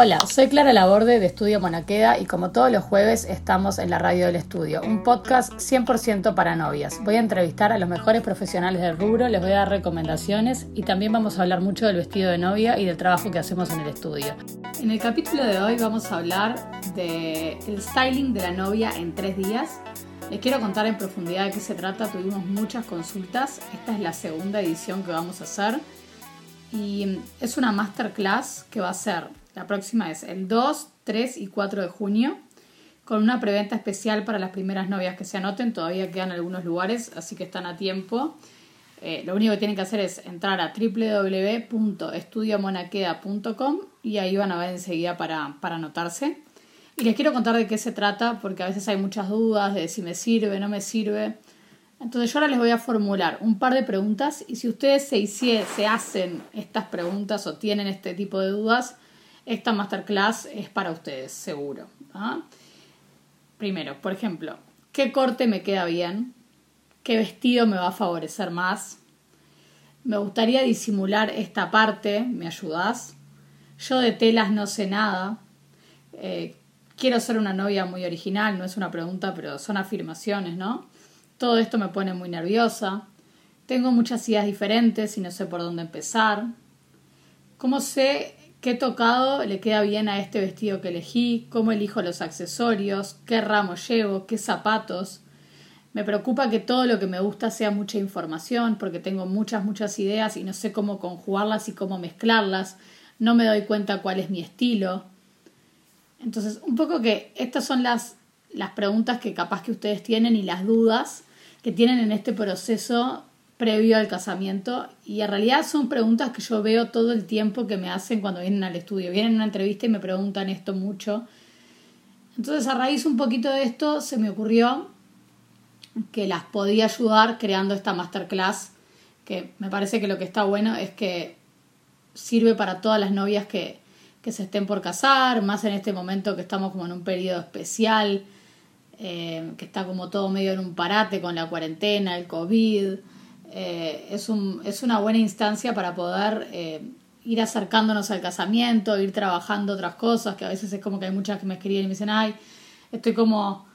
Hola, soy Clara Laborde de Estudio Monaqueda y como todos los jueves estamos en la radio del estudio, un podcast 100% para novias. Voy a entrevistar a los mejores profesionales del rubro, les voy a dar recomendaciones y también vamos a hablar mucho del vestido de novia y del trabajo que hacemos en el estudio. En el capítulo de hoy vamos a hablar del styling de la novia en tres días. Les quiero contar en profundidad de qué se trata, tuvimos muchas consultas, esta es la segunda edición que vamos a hacer y es una masterclass que va a ser la próxima es el 2, 3 y 4 de junio, con una preventa especial para las primeras novias que se anoten. Todavía quedan algunos lugares, así que están a tiempo. Eh, lo único que tienen que hacer es entrar a www.estudiomonaqueda.com y ahí van a ver enseguida para, para anotarse. Y les quiero contar de qué se trata, porque a veces hay muchas dudas de si me sirve, no me sirve. Entonces yo ahora les voy a formular un par de preguntas y si ustedes se, se hacen estas preguntas o tienen este tipo de dudas, esta masterclass es para ustedes, seguro. ¿ah? Primero, por ejemplo, ¿qué corte me queda bien? ¿Qué vestido me va a favorecer más? Me gustaría disimular esta parte, ¿me ayudas? Yo de telas no sé nada. Eh, quiero ser una novia muy original, no es una pregunta, pero son afirmaciones, ¿no? Todo esto me pone muy nerviosa. Tengo muchas ideas diferentes y no sé por dónde empezar. ¿Cómo sé qué tocado le queda bien a este vestido que elegí, cómo elijo los accesorios, qué ramo llevo, qué zapatos. Me preocupa que todo lo que me gusta sea mucha información porque tengo muchas, muchas ideas y no sé cómo conjugarlas y cómo mezclarlas. No me doy cuenta cuál es mi estilo. Entonces, un poco que estas son las, las preguntas que capaz que ustedes tienen y las dudas que tienen en este proceso previo al casamiento y en realidad son preguntas que yo veo todo el tiempo que me hacen cuando vienen al estudio. Vienen a una entrevista y me preguntan esto mucho. Entonces a raíz un poquito de esto se me ocurrió que las podía ayudar creando esta masterclass que me parece que lo que está bueno es que sirve para todas las novias que, que se estén por casar, más en este momento que estamos como en un periodo especial, eh, que está como todo medio en un parate con la cuarentena, el COVID. Eh, es, un, es, una buena instancia para poder eh, ir acercándonos al casamiento, ir trabajando otras cosas, que a veces es como que hay muchas que me escriben y me dicen, ay, estoy como,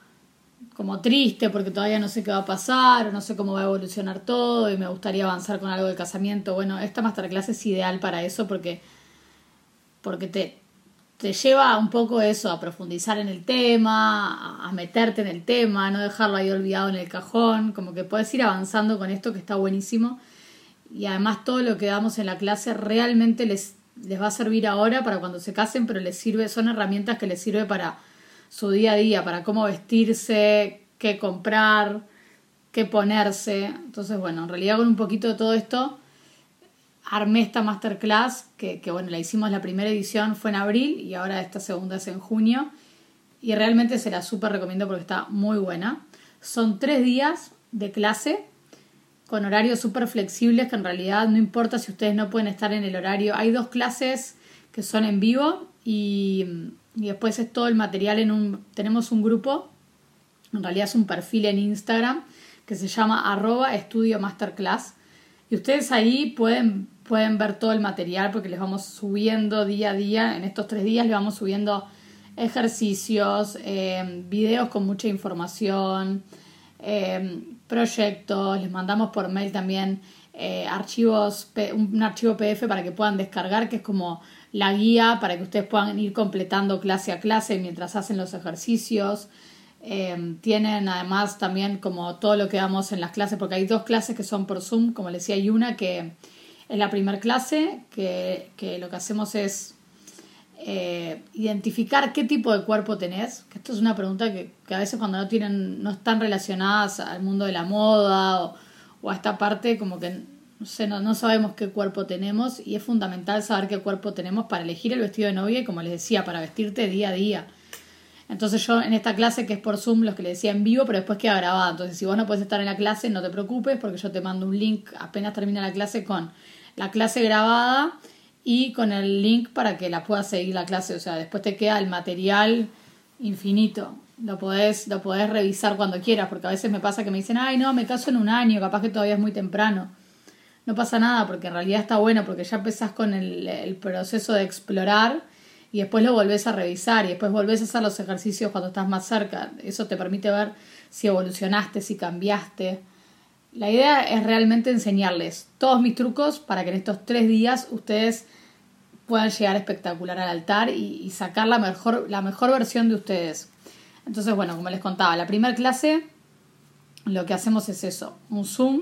como triste porque todavía no sé qué va a pasar, o no sé cómo va a evolucionar todo y me gustaría avanzar con algo del casamiento. Bueno, esta masterclass es ideal para eso porque, porque te, te lleva un poco eso, a profundizar en el tema, a meterte en el tema, no dejarlo ahí olvidado en el cajón, como que puedes ir avanzando con esto que está buenísimo. Y además todo lo que damos en la clase realmente les, les va a servir ahora para cuando se casen, pero les sirve, son herramientas que les sirve para su día a día, para cómo vestirse, qué comprar, qué ponerse. Entonces, bueno, en realidad con un poquito de todo esto armé esta masterclass, que, bueno, la hicimos la primera edición, fue en abril y ahora esta segunda es en junio. Y realmente se la súper recomiendo porque está muy buena. Son tres días de clase con horarios súper flexibles que en realidad no importa si ustedes no pueden estar en el horario. Hay dos clases que son en vivo y, y después es todo el material en un... Tenemos un grupo, en realidad es un perfil en Instagram que se llama arroba estudio masterclass. Y ustedes ahí pueden pueden ver todo el material porque les vamos subiendo día a día. En estos tres días les vamos subiendo ejercicios, eh, videos con mucha información, eh, proyectos. Les mandamos por mail también eh, archivos, un archivo PDF para que puedan descargar, que es como la guía para que ustedes puedan ir completando clase a clase mientras hacen los ejercicios. tienen además también como todo lo que damos en las clases, porque hay dos clases que son por Zoom, como les decía, hay una que en la primera clase, que, lo que hacemos es eh, identificar qué tipo de cuerpo tenés, que esto es una pregunta que, a veces cuando no tienen, no están relacionadas al mundo de la moda o, a esta parte, como que no, sé, no, sabemos qué cuerpo tenemos y es fundamental saber qué cuerpo tenemos para elegir el vestido de novia y como les decía, para vestirte día a día. Entonces yo en esta clase que es por Zoom, los que les decía en vivo, pero después queda grabada. Entonces si vos no puedes estar en la clase, no te preocupes porque yo te mando un link apenas termina la clase con la clase grabada y con el link para que la puedas seguir la clase. O sea, después te queda el material infinito. Lo podés, lo podés revisar cuando quieras, porque a veces me pasa que me dicen, ay, no, me caso en un año, capaz que todavía es muy temprano. No pasa nada, porque en realidad está bueno, porque ya empezás con el, el proceso de explorar y después lo volvés a revisar y después volvés a hacer los ejercicios cuando estás más cerca. Eso te permite ver si evolucionaste, si cambiaste. La idea es realmente enseñarles todos mis trucos para que en estos tres días ustedes puedan llegar espectacular al altar y, sacar la mejor, la mejor versión de ustedes. Entonces, bueno, como les contaba, la primera clase lo que hacemos es eso, un Zoom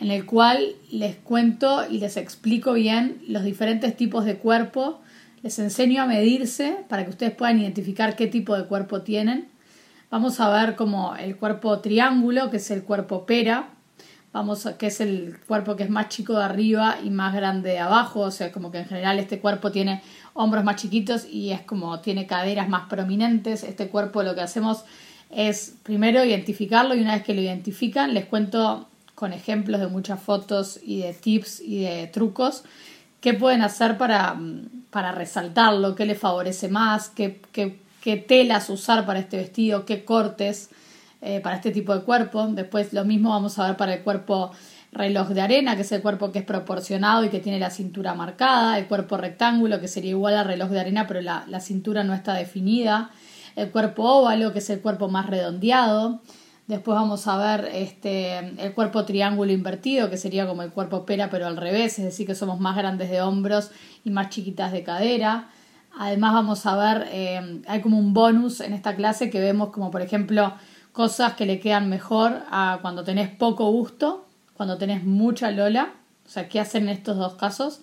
en el cual les cuento y les explico bien los diferentes tipos de cuerpo les enseño a medirse para que ustedes puedan identificar qué tipo de cuerpo tienen. Vamos a ver como el cuerpo triángulo, que es el cuerpo pera. Vamos que es el cuerpo que es más chico de arriba y más grande de abajo. O sea, como que en general este cuerpo tiene hombros más chiquitos y es como tiene caderas más prominentes. Este cuerpo lo que hacemos es primero identificarlo y una vez que lo identifican les cuento con ejemplos de muchas fotos y de tips y de trucos qué pueden hacer para, para resaltarlo, qué les favorece más, qué, qué, telas usar para este vestido, qué cortes eh, para este tipo de cuerpo. Después lo mismo vamos a ver para el cuerpo reloj de arena, que es el cuerpo que es proporcionado y que tiene la cintura marcada, el cuerpo rectángulo, que sería igual al reloj de arena, pero la, la cintura no está definida, el cuerpo óvalo, que es el cuerpo más redondeado, Después vamos a ver este, el cuerpo triángulo invertido, que sería como el cuerpo pera, pero al revés, es decir, que somos más grandes de hombros y más chiquitas de cadera. Además vamos a ver, eh, hay como un bonus en esta clase que vemos como por ejemplo cosas que le quedan mejor a cuando tenés poco gusto, cuando tenés mucha lola, o sea, qué hacer en estos dos casos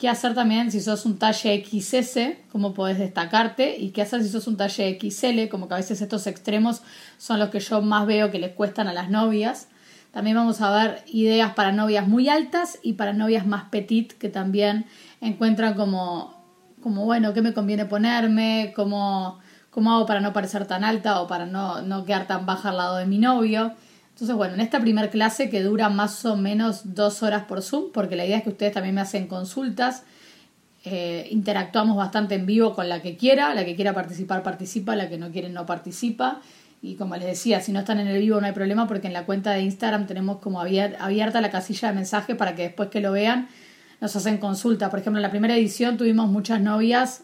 qué hacer también si sos un talle XS, cómo podés destacarte, y qué hacer si sos un talle XL, como que a veces estos extremos son los que yo más veo que les cuestan a las novias. También vamos a ver ideas para novias muy altas y para novias más petit, que también encuentran como, como bueno, qué me conviene ponerme, cómo, cómo hago para no parecer tan alta o para no, no quedar tan baja al lado de mi novio. Entonces, bueno, en esta primera clase que dura más o menos dos horas por Zoom, porque la idea es que ustedes también me hacen consultas, eh, interactuamos bastante en vivo con la que quiera, la que quiera participar participa, la que no quiere no participa. Y como les decía, si no están en el vivo no hay problema porque en la cuenta de Instagram tenemos como abierta la casilla de mensaje para que después que lo vean nos hacen consulta. Por ejemplo, en la primera edición tuvimos muchas novias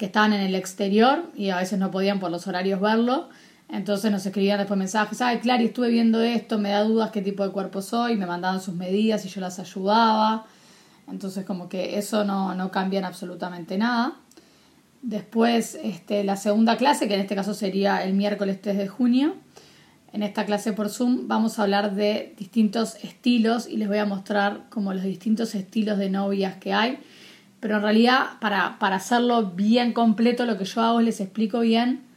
que estaban en el exterior y a veces no podían por los horarios verlo. Entonces nos escribían después mensajes, ay, Clary, estuve viendo esto, me da dudas qué tipo de cuerpo soy, me mandaban sus medidas y yo las ayudaba. Entonces como que eso no, no cambia en absolutamente nada. Después este, la segunda clase, que en este caso sería el miércoles 3 de junio. En esta clase por Zoom vamos a hablar de distintos estilos y les voy a mostrar como los distintos estilos de novias que hay. Pero en realidad para, para hacerlo bien completo lo que yo hago es les explico bien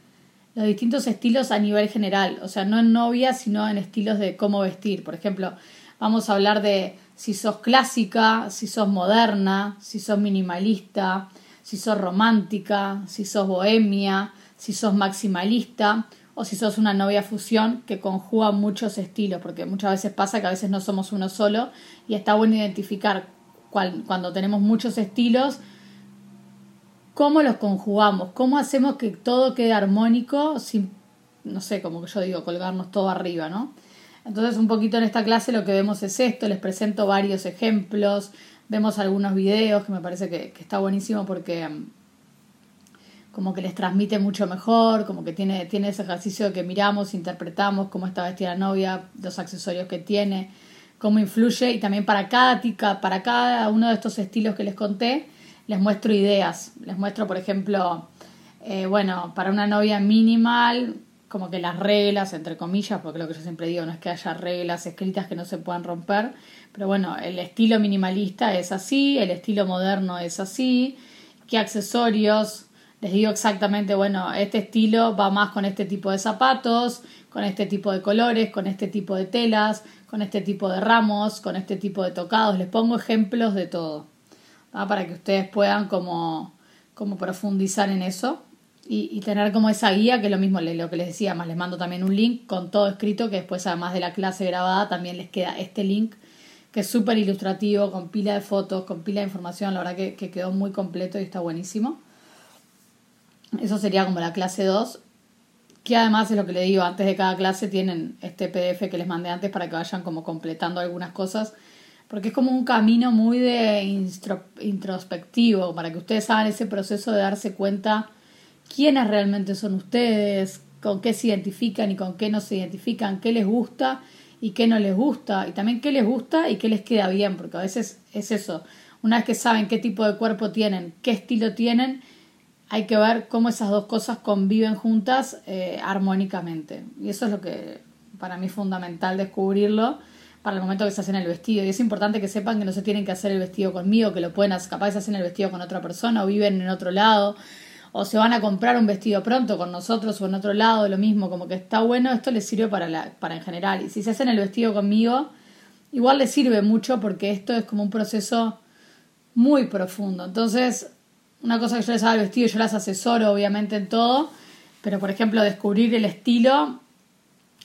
los distintos estilos a nivel general, o sea, no en novia, sino en estilos de cómo vestir. Por ejemplo, vamos a hablar de si sos clásica, si sos moderna, si sos minimalista, si sos romántica, si sos bohemia, si sos maximalista o si sos una novia fusión que conjuga muchos estilos, porque muchas veces pasa que a veces no somos uno solo y está bueno identificar cuando tenemos muchos estilos cómo los conjugamos, cómo hacemos que todo quede armónico sin, no sé, como que yo digo, colgarnos todo arriba, ¿no? Entonces un poquito en esta clase lo que vemos es esto, les presento varios ejemplos, vemos algunos videos que me parece que, está buenísimo porque mm, como que les transmite mucho mejor, como que tiene, tiene ese ejercicio de que miramos, interpretamos cómo está vestida la novia, los accesorios que tiene, cómo influye y también para cada tica, para cada uno de estos estilos que les conté, les muestro ideas. Les muestro, por ejemplo, eh, bueno, para una novia minimal, como que las reglas, entre comillas, porque lo que yo siempre digo no es que haya reglas escritas que no se puedan romper, pero bueno, el estilo minimalista es así, el estilo moderno es así, qué accesorios, les digo exactamente, bueno, este estilo va más con este tipo de zapatos, con este tipo de colores, con este tipo de telas, con este tipo de ramos, con este tipo de tocados, les pongo ejemplos de todo para que ustedes puedan como, como profundizar en eso y, tener como esa guía, que es lo mismo lo que les decía, más les mando también un link con todo escrito, que después además de la clase grabada también les queda este link, que es súper ilustrativo, con pila de fotos, con pila de información, la verdad que, que quedó muy completo y está buenísimo. Eso sería como la clase 2, que además es lo que le digo, antes de cada clase tienen este PDF que les mandé antes para que vayan como completando algunas cosas porque es como un camino muy de introspectivo, para que ustedes hagan ese proceso de darse cuenta quiénes realmente son ustedes, con qué se identifican y con qué no se identifican, qué les gusta y qué no les gusta, y también qué les gusta y qué les queda bien, porque a veces es eso. Una vez que saben qué tipo de cuerpo tienen, qué estilo tienen, hay que ver cómo esas dos cosas conviven juntas eh, armónicamente. Y eso es lo que para mí es fundamental descubrirlo para el momento que se hacen el vestido. Y es importante que sepan que no se tienen que hacer el vestido conmigo, que lo pueden hacer, capaz se hacen el vestido con otra persona o viven en otro lado o se van a comprar un vestido pronto con nosotros o en otro lado, lo mismo, como que está bueno, esto les sirve para, la, para en general. Y si se hacen el vestido conmigo, igual les sirve mucho porque esto es como un proceso muy profundo. Entonces, una cosa que yo les hago el vestido, yo las asesoro obviamente en todo, pero por ejemplo, descubrir el estilo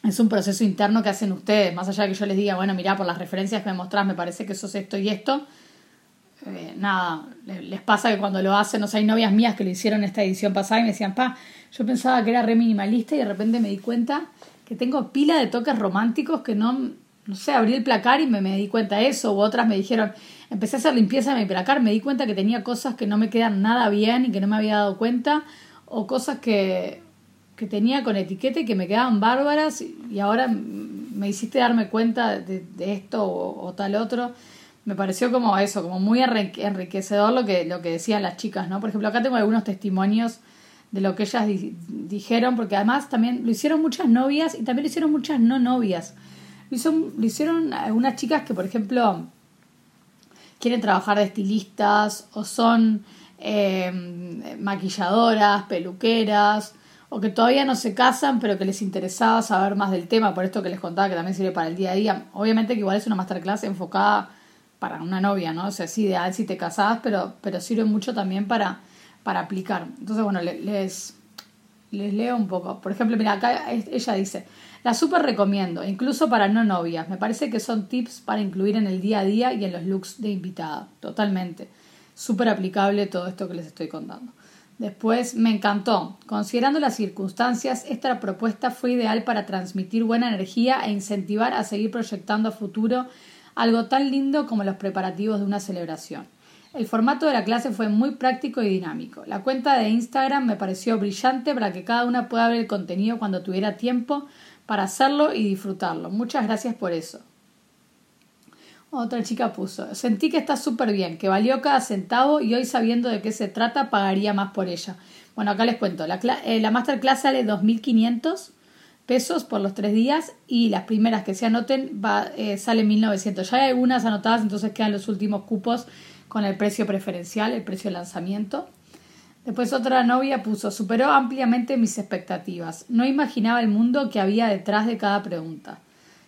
es un proceso interno que hacen ustedes, más allá de que yo les diga, bueno, mira, por las referencias que me mostrás, me parece que eso es esto y esto eh, nada, les pasa que cuando lo hacen, no sé, hay novias mías que lo hicieron esta edición pasada y me decían, pa, yo pensaba que era re minimalista y de repente me di cuenta que tengo pila de toques románticos que no, no sé, abrí el placar y me, me di cuenta de eso, u otras me dijeron, empecé a hacer limpieza de mi placar, me di cuenta que tenía cosas que no me quedan nada bien y que no me había dado cuenta, o cosas que, que tenía con etiqueta y que me quedaban bárbaras y ahora me hiciste darme cuenta de, esto o tal otro me pareció como eso, como muy enriquecedor lo que, lo que decían las chicas, ¿no? Por ejemplo, acá tengo algunos testimonios de lo que ellas dijeron, porque además también lo hicieron muchas novias y también lo hicieron muchas no novias. Lo, lo hicieron algunas chicas que, por ejemplo, quieren trabajar de estilistas o son eh, maquilladoras, peluqueras, o que todavía no se casan, pero que les interesaba saber más del tema, por esto que les contaba que también sirve para el día a día. Obviamente que igual es una masterclass enfocada para una novia, ¿no? O sea, es ideal si te casás, pero, pero sirve mucho también para, para aplicar. Entonces, bueno, les, les leo un poco. Por ejemplo, mira, acá ella dice, la súper recomiendo, incluso para no novias. Me parece que son tips para incluir en el día a día y en los looks de invitada. Totalmente. Súper aplicable todo esto que les estoy contando. Después me encantó. Considerando las circunstancias, esta propuesta fue ideal para transmitir buena energía e incentivar a seguir proyectando a futuro algo tan lindo como los preparativos de una celebración. El formato de la clase fue muy práctico y dinámico. La cuenta de Instagram me pareció brillante para que cada una pueda ver el contenido cuando tuviera tiempo para hacerlo y disfrutarlo. Muchas gracias por eso. Otra chica puso, sentí que está súper bien, que valió cada centavo y hoy sabiendo de qué se trata pagaría más por ella. Bueno, acá les cuento, la, eh, la masterclass sale 2.500 pesos por los tres días y las primeras que se anoten va, eh, salen 1900. Ya hay algunas anotadas, entonces quedan los últimos cupos con el precio preferencial, el precio de lanzamiento. Después otra novia puso, superó ampliamente mis expectativas. No imaginaba el mundo que había detrás de cada pregunta.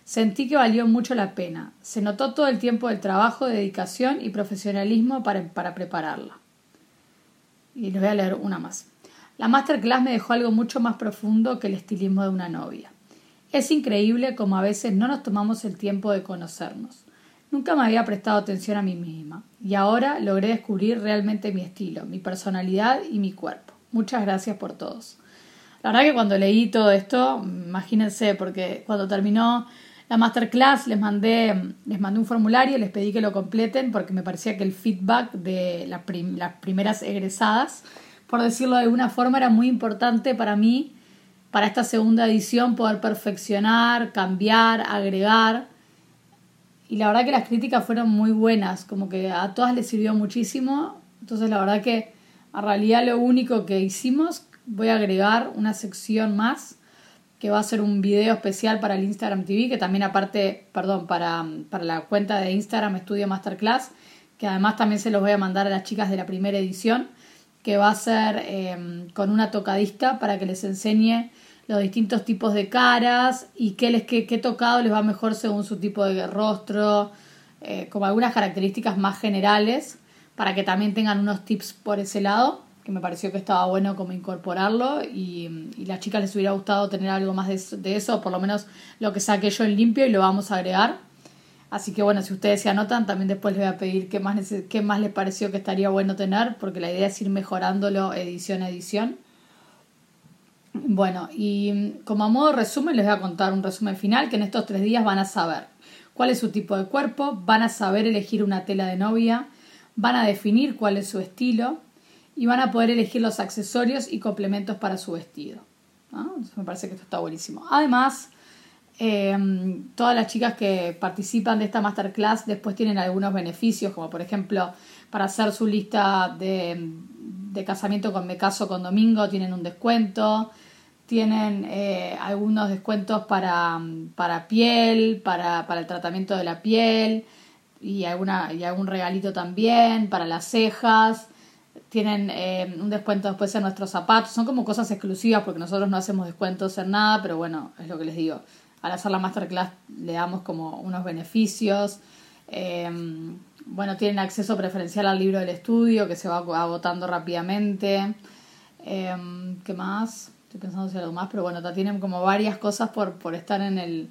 Sentí que valió mucho la pena. Se notó todo el tiempo del trabajo, dedicación y profesionalismo para, para prepararla. Y les voy a leer una más. La masterclass me dejó algo mucho más profundo que el estilismo de una novia. Es increíble como a veces no nos tomamos el tiempo de conocernos. Nunca me había prestado atención a mí misma y ahora logré descubrir realmente mi estilo, mi personalidad y mi cuerpo. Muchas gracias por todos. La verdad que cuando leí todo esto, imagínense, porque cuando terminó la masterclass les mandé, les mandé un formulario, les pedí que lo completen porque me parecía que el feedback de las primeras egresadas por decirlo de alguna forma, era muy importante para mí, para esta segunda edición, poder perfeccionar, cambiar, agregar. Y la verdad que las críticas fueron muy buenas, como que a todas les sirvió muchísimo. Entonces la verdad que a realidad lo único que hicimos, voy a agregar una sección más que va a ser un video especial para el Instagram TV, que también aparte, perdón, para, para la cuenta de Instagram Estudio Masterclass, que además también se los voy a mandar a las chicas de la primera edición que va a ser em, con una tocadista para que les enseñe los distintos tipos de caras y qué, les, qué, tocado les va mejor según su tipo de rostro, eh, como algunas características más generales, para que también tengan unos tips por ese lado, que me pareció que estaba bueno como incorporarlo y, y las chicas les hubiera gustado tener algo más de, de eso, por lo menos lo que saqué yo en limpio y lo vamos a agregar. Así que bueno, si ustedes se anotan, también después les voy a pedir qué más, qué más les pareció que estaría bueno tener, porque la idea es ir mejorándolo edición a edición. Bueno, y como a modo resumen les voy a contar un resumen final que en estos tres días van a saber cuál es su tipo de cuerpo, van a saber elegir una tela de novia, van a definir cuál es su estilo y van a poder elegir los accesorios y complementos para su vestido. me parece que esto está buenísimo. Además, em, todas las chicas que participan de esta masterclass después tienen algunos beneficios, como por ejemplo para hacer su lista de, de casamiento con Me Caso con Domingo tienen un descuento, tienen eh, algunos descuentos para, para piel, para, para, el tratamiento de la piel y, alguna, y algún regalito también para las cejas. Tienen eh, un descuento después en nuestros zapatos. Son como cosas exclusivas porque nosotros no hacemos descuentos en nada, pero bueno, es lo que les digo. Al hacer la masterclass le damos como unos beneficios. Em, bueno, tienen acceso preferencial al libro del estudio que se va agotando rápidamente. Em, ¿Qué más? Estoy pensando si algo más, pero bueno, tienen como varias cosas por, por estar en el.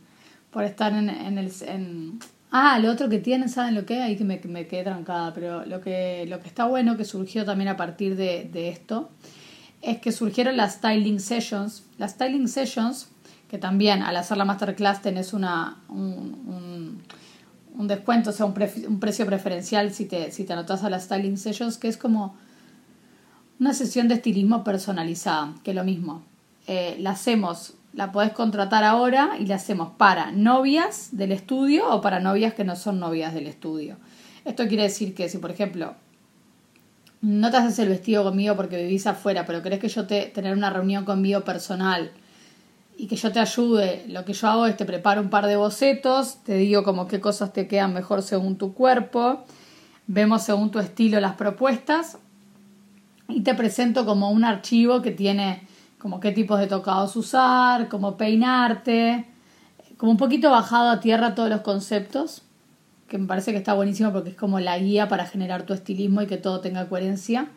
Por estar en, en el. Ah, lo otro que tienen, ¿saben lo que? Ahí que me, me quedé trancada, pero lo que, lo que está bueno, que surgió también a partir de, esto, es que surgieron las styling sessions. Las styling sessions, que también al hacer la masterclass tenés una, un, un, descuento, o sea, un, un, precio preferencial si te, si te anotas a las styling sessions, que es como una sesión de estilismo personalizada, que es lo mismo. Eh, la hacemos, la podés contratar ahora y la hacemos para novias del estudio o para novias que no son novias del estudio. Esto quiere decir que si, por ejemplo, no te haces el vestido conmigo porque vivís afuera, pero querés que yo te tener una reunión conmigo personal y que yo te ayude, lo que yo hago es te preparo un par de bocetos, te digo como qué cosas te quedan mejor según tu cuerpo, vemos según tu estilo las propuestas y te presento como un archivo que tiene como qué tipos de tocados usar, cómo peinarte, como un poquito bajado a tierra todos los conceptos, que me parece que está buenísimo porque es como la guía para generar tu estilismo y que todo tenga coherencia.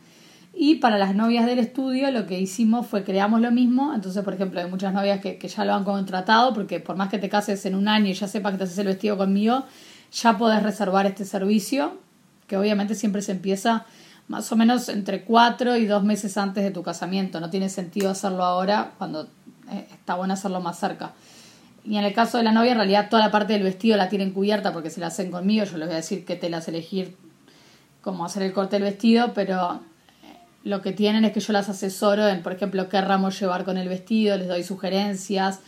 Y para las novias del estudio lo que hicimos fue creamos lo mismo, entonces por ejemplo hay muchas novias que, que ya lo han contratado porque por más que te cases en un año y ya sepas que te haces el vestido conmigo, ya podés reservar este servicio, que obviamente siempre se empieza más o menos entre cuatro y dos meses antes de tu casamiento. No tiene sentido hacerlo ahora cuando eh, está bueno hacerlo más cerca. Y en el caso de la novia, en realidad toda la parte del vestido la tienen cubierta porque se la hacen conmigo. Yo les voy a decir qué telas elegir, cómo hacer el corte del vestido, pero eh, lo que tienen es que yo las asesoro en, por ejemplo, qué ramos llevar con el vestido, les doy sugerencias,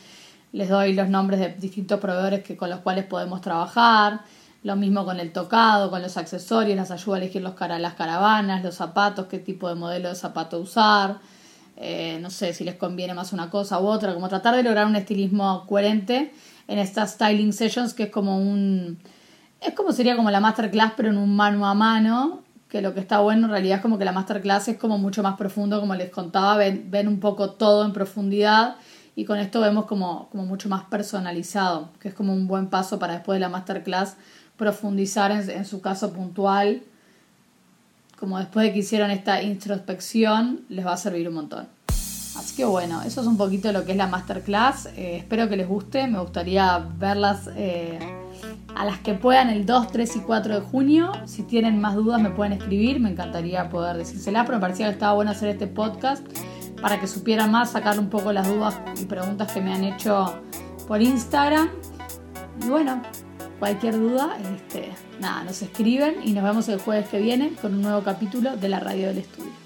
les doy los nombres de distintos proveedores que, con los cuales podemos trabajar lo mismo con el tocado, con los accesorios, las ayuda a elegir los las caravanas, los zapatos, qué tipo de modelo de zapato usar. Eh, no sé si les conviene más una cosa u otra, como tratar de lograr un estilismo coherente en estas styling sessions, que es como un. Es como sería como la masterclass, pero en un mano a mano. Que lo que está bueno en realidad es como que la masterclass es como mucho más profundo, como les contaba, ven, ven un poco todo en profundidad y con esto vemos como, como mucho más personalizado, que es como un buen paso para después de la masterclass profundizar en, su caso puntual, como después de que hicieron esta introspección, les va a servir un montón. Así que bueno, eso es un poquito lo que es la masterclass. Eh, espero que les guste. Me gustaría verlas eh, a las que puedan el 2, 3 y 4 de junio. Si tienen más dudas me pueden escribir. Me encantaría poder decírselas, pero me parecía que estaba bueno hacer este podcast para que supieran más, sacar un poco las dudas y preguntas que me han hecho por Instagram. Y bueno, Cualquier duda, este, nada, nos escriben y nos vemos el jueves que viene con un nuevo capítulo de la radio del estudio.